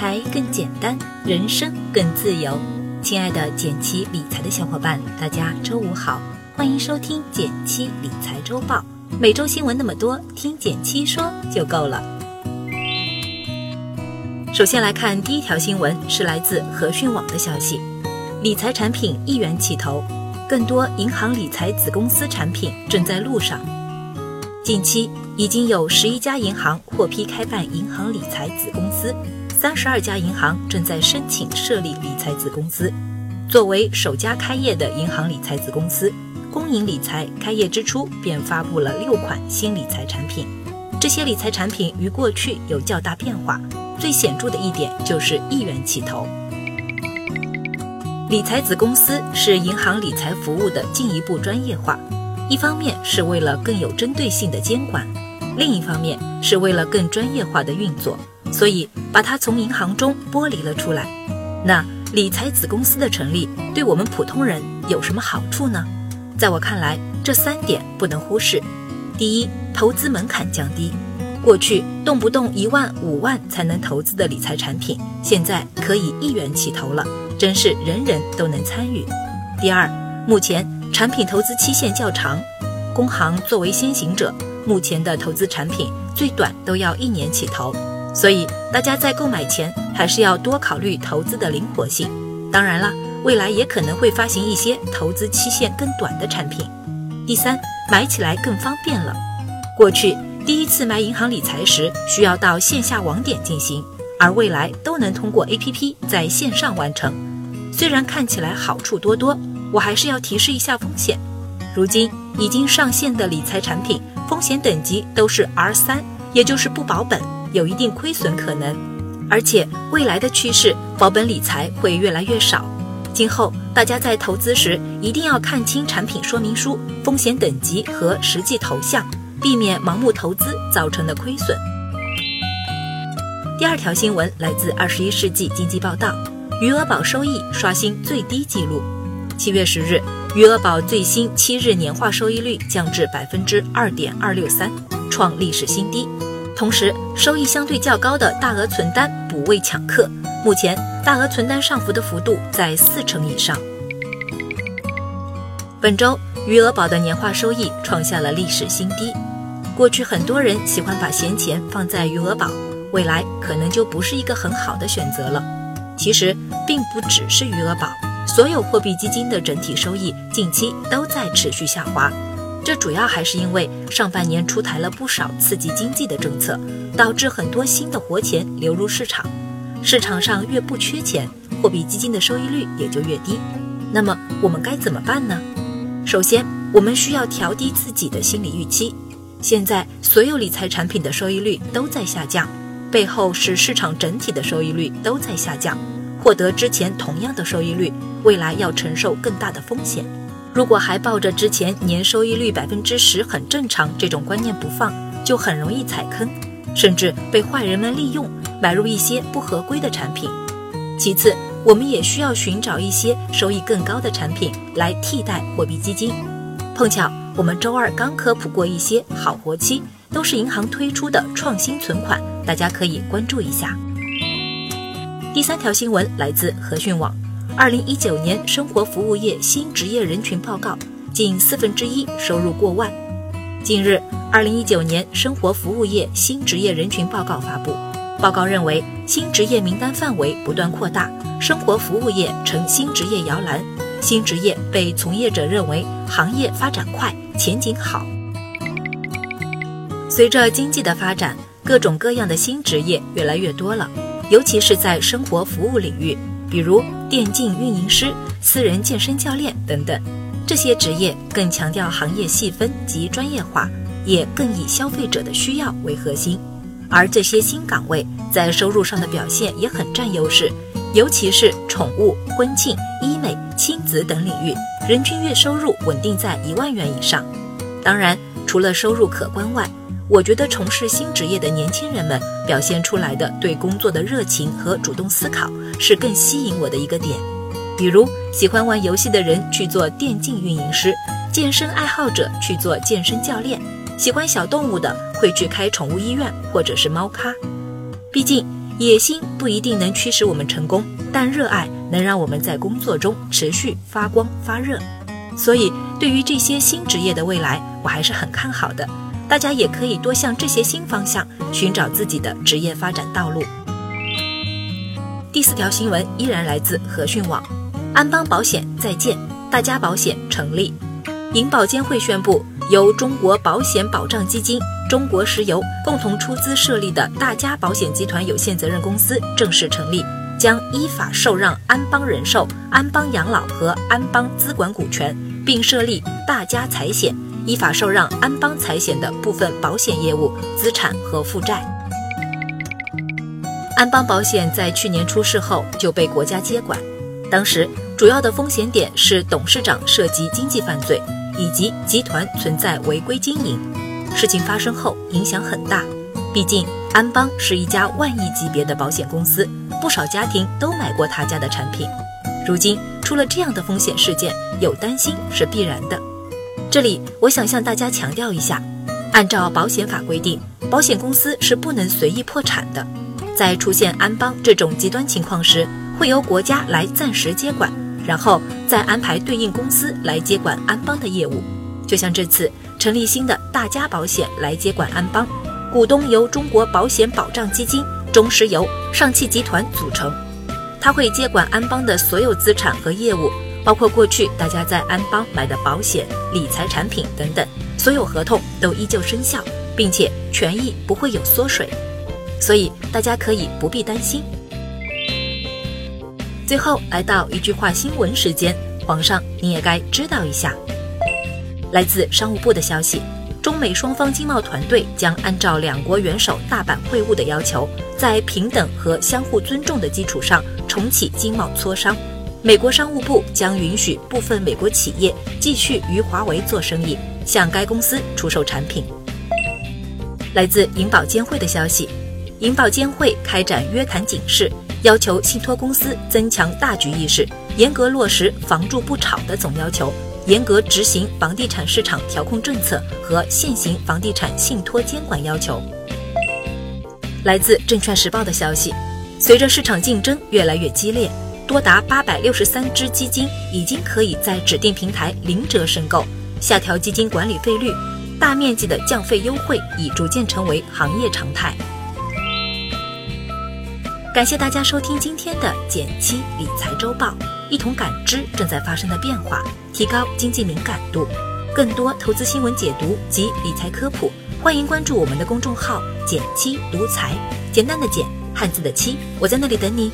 财更简单，人生更自由。亲爱的简七理财的小伙伴，大家周五好，欢迎收听简七理财周报。每周新闻那么多，听简七说就够了。首先来看第一条新闻，是来自和讯网的消息：理财产品一元起投，更多银行理财子公司产品正在路上。近期已经有十一家银行获批开办银行理财子公司。三十二家银行正在申请设立理财子公司。作为首家开业的银行理财子公司，工银理财开业之初便发布了六款新理财产品。这些理财产品与过去有较大变化，最显著的一点就是一元起投。理财子公司是银行理财服务的进一步专业化，一方面是为了更有针对性的监管，另一方面是为了更专业化的运作。所以把它从银行中剥离了出来。那理财子公司的成立对我们普通人有什么好处呢？在我看来，这三点不能忽视。第一，投资门槛降低。过去动不动一万、五万才能投资的理财产品，现在可以一元起投了，真是人人都能参与。第二，目前产品投资期限较长，工行作为先行者，目前的投资产品最短都要一年起投。所以，大家在购买前还是要多考虑投资的灵活性。当然了，未来也可能会发行一些投资期限更短的产品。第三，买起来更方便了。过去第一次买银行理财时需要到线下网点进行，而未来都能通过 APP 在线上完成。虽然看起来好处多多，我还是要提示一下风险。如今已经上线的理财产品，风险等级都是 R 三，也就是不保本。有一定亏损可能，而且未来的趋势，保本理财会越来越少。今后大家在投资时一定要看清产品说明书、风险等级和实际投向，避免盲目投资造成的亏损。第二条新闻来自《二十一世纪经济报道》，余额宝收益刷新最低纪录。七月十日，余额宝最新七日年化收益率降至百分之二点二六三，创历史新低。同时，收益相对较高的大额存单补位抢客，目前大额存单上浮的幅度在四成以上。本周余额宝的年化收益创下了历史新低。过去很多人喜欢把闲钱放在余额宝，未来可能就不是一个很好的选择了。其实并不只是余额宝，所有货币基金的整体收益近期都在持续下滑。这主要还是因为上半年出台了不少刺激经济的政策，导致很多新的活钱流入市场。市场上越不缺钱，货币基金的收益率也就越低。那么我们该怎么办呢？首先，我们需要调低自己的心理预期。现在所有理财产品的收益率都在下降，背后是市场整体的收益率都在下降。获得之前同样的收益率，未来要承受更大的风险。如果还抱着之前年收益率百分之十很正常这种观念不放，就很容易踩坑，甚至被坏人们利用，买入一些不合规的产品。其次，我们也需要寻找一些收益更高的产品来替代货币基金。碰巧我们周二刚科普过一些好活期，都是银行推出的创新存款，大家可以关注一下。第三条新闻来自和讯网。二零一九年生活服务业新职业人群报告，近四分之一收入过万。近日，二零一九年生活服务业新职业人群报告发布，报告认为新职业名单范围不断扩大，生活服务业成新职业摇篮，新职业被从业者认为行业发展快，前景好。随着经济的发展，各种各样的新职业越来越多了，尤其是在生活服务领域。比如电竞运营师、私人健身教练等等，这些职业更强调行业细分及专业化，也更以消费者的需要为核心。而这些新岗位在收入上的表现也很占优势，尤其是宠物、婚庆、医美、亲子等领域，人均月收入稳定在一万元以上。当然，除了收入可观外，我觉得从事新职业的年轻人们表现出来的对工作的热情和主动思考是更吸引我的一个点。比如喜欢玩游戏的人去做电竞运营师，健身爱好者去做健身教练，喜欢小动物的会去开宠物医院或者是猫咖。毕竟野心不一定能驱使我们成功，但热爱能让我们在工作中持续发光发热。所以，对于这些新职业的未来，我还是很看好的。大家也可以多向这些新方向寻找自己的职业发展道路。第四条新闻依然来自和讯网，安邦保险再见，大家保险成立。银保监会宣布，由中国保险保障基金、中国石油共同出资设立的大家保险集团有限责任公司正式成立，将依法受让安邦人寿、安邦养老和安邦资管股权，并设立大家财险，依法受让安邦财险的部分保险业务、资产和负债。安邦保险在去年出事后就被国家接管，当时主要的风险点是董事长涉及经济犯罪。以及集团存在违规经营，事情发生后影响很大。毕竟安邦是一家万亿级别的保险公司，不少家庭都买过他家的产品。如今出了这样的风险事件，有担心是必然的。这里我想向大家强调一下，按照保险法规定，保险公司是不能随意破产的。在出现安邦这种极端情况时，会由国家来暂时接管。然后再安排对应公司来接管安邦的业务，就像这次成立新的大家保险来接管安邦，股东由中国保险保障基金、中石油、上汽集团组成，他会接管安邦的所有资产和业务，包括过去大家在安邦买的保险、理财产品等等，所有合同都依旧生效，并且权益不会有缩水，所以大家可以不必担心。最后来到一句话新闻时间，皇上你也该知道一下。来自商务部的消息，中美双方经贸团队将按照两国元首大阪会晤的要求，在平等和相互尊重的基础上重启经贸磋商。美国商务部将允许部分美国企业继续与华为做生意，向该公司出售产品。来自银保监会的消息，银保监会开展约谈警示。要求信托公司增强大局意识，严格落实“房住不炒”的总要求，严格执行房地产市场调控政策和现行房地产信托监管要求。来自《证券时报》的消息，随着市场竞争越来越激烈，多达八百六十三只基金已经可以在指定平台零折申购，下调基金管理费率，大面积的降费优惠已逐渐成为行业常态。感谢大家收听今天的减七理财周报，一同感知正在发生的变化，提高经济敏感度。更多投资新闻解读及理财科普，欢迎关注我们的公众号“减七独财”，简单的减，汉字的七，我在那里等你。